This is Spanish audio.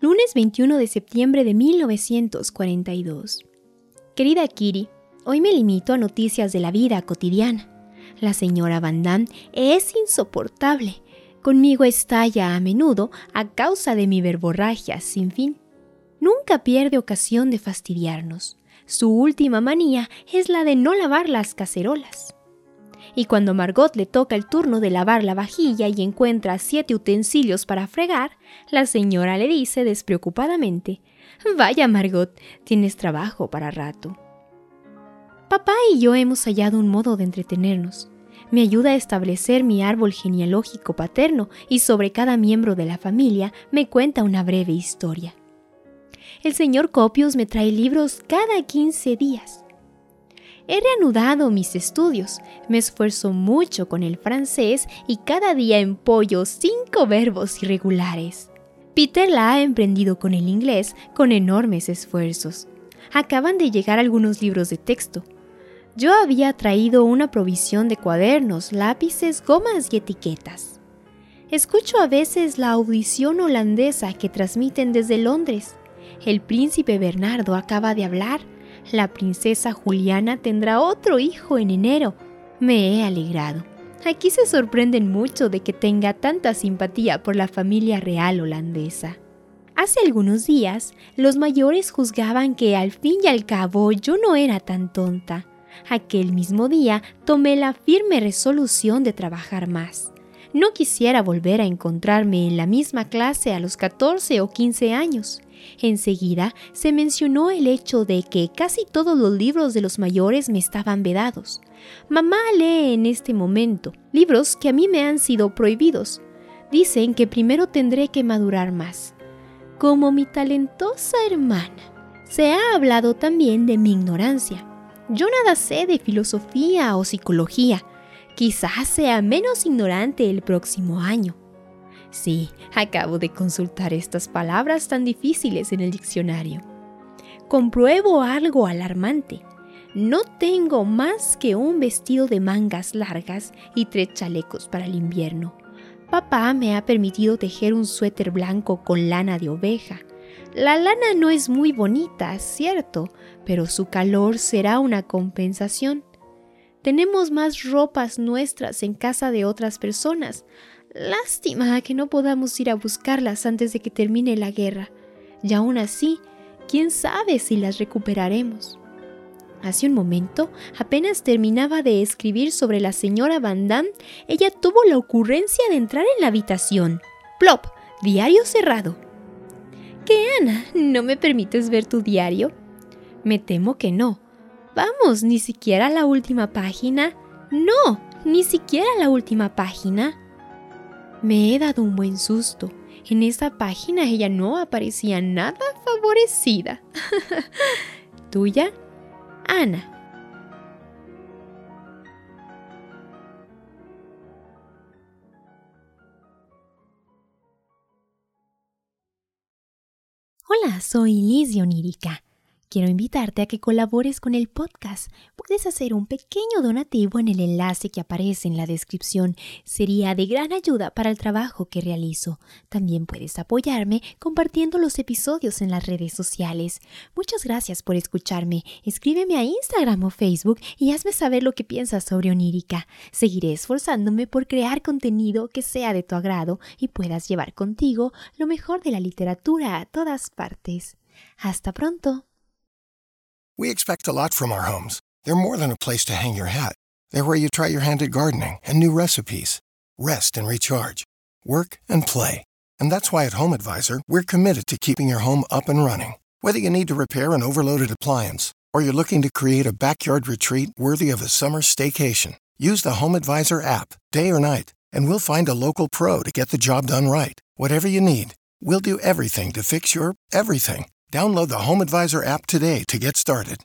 Lunes 21 de septiembre de 1942. Querida Kiri, hoy me limito a noticias de la vida cotidiana. La señora Van Damme es insoportable. Conmigo estalla a menudo a causa de mi verborragia sin fin. Nunca pierde ocasión de fastidiarnos. Su última manía es la de no lavar las cacerolas y cuando Margot le toca el turno de lavar la vajilla y encuentra siete utensilios para fregar, la señora le dice despreocupadamente, Vaya Margot, tienes trabajo para rato. Papá y yo hemos hallado un modo de entretenernos. Me ayuda a establecer mi árbol genealógico paterno y sobre cada miembro de la familia me cuenta una breve historia. El señor Copius me trae libros cada 15 días He reanudado mis estudios, me esfuerzo mucho con el francés y cada día empollo cinco verbos irregulares. Peter la ha emprendido con el inglés con enormes esfuerzos. Acaban de llegar algunos libros de texto. Yo había traído una provisión de cuadernos, lápices, gomas y etiquetas. Escucho a veces la audición holandesa que transmiten desde Londres. El príncipe Bernardo acaba de hablar la princesa Juliana tendrá otro hijo en enero. Me he alegrado. Aquí se sorprenden mucho de que tenga tanta simpatía por la familia real holandesa. Hace algunos días, los mayores juzgaban que al fin y al cabo yo no era tan tonta. Aquel mismo día tomé la firme resolución de trabajar más. No quisiera volver a encontrarme en la misma clase a los 14 o 15 años. Enseguida se mencionó el hecho de que casi todos los libros de los mayores me estaban vedados. Mamá lee en este momento libros que a mí me han sido prohibidos. Dicen que primero tendré que madurar más. Como mi talentosa hermana. Se ha hablado también de mi ignorancia. Yo nada sé de filosofía o psicología. Quizás sea menos ignorante el próximo año. Sí, acabo de consultar estas palabras tan difíciles en el diccionario. Compruebo algo alarmante. No tengo más que un vestido de mangas largas y tres chalecos para el invierno. Papá me ha permitido tejer un suéter blanco con lana de oveja. La lana no es muy bonita, cierto, pero su calor será una compensación. Tenemos más ropas nuestras en casa de otras personas, Lástima que no podamos ir a buscarlas antes de que termine la guerra. Y aún así, quién sabe si las recuperaremos. Hace un momento, apenas terminaba de escribir sobre la señora Van Damme, ella tuvo la ocurrencia de entrar en la habitación. Plop, diario cerrado. ¿Qué, Ana? ¿No me permites ver tu diario? Me temo que no. Vamos, ni siquiera la última página. No, ni siquiera la última página. Me he dado un buen susto. En esa página ella no aparecía nada favorecida. ¿Tuya? Ana. Hola, soy Liz Onírica. Quiero invitarte a que colabores con el podcast. Puedes hacer un pequeño donativo en el enlace que aparece en la descripción. Sería de gran ayuda para el trabajo que realizo. También puedes apoyarme compartiendo los episodios en las redes sociales. Muchas gracias por escucharme. Escríbeme a Instagram o Facebook y hazme saber lo que piensas sobre Onírica. Seguiré esforzándome por crear contenido que sea de tu agrado y puedas llevar contigo lo mejor de la literatura a todas partes. Hasta pronto. We expect a lot from our homes. They're more than a place to hang your hat. They're where you try your hand at gardening and new recipes, rest and recharge, work and play. And that's why at Home Advisor, we're committed to keeping your home up and running. Whether you need to repair an overloaded appliance, Or you're looking to create a backyard retreat worthy of a summer staycation? Use the Home Advisor app, day or night, and we'll find a local pro to get the job done right. Whatever you need, we'll do everything to fix your everything. Download the Home Advisor app today to get started.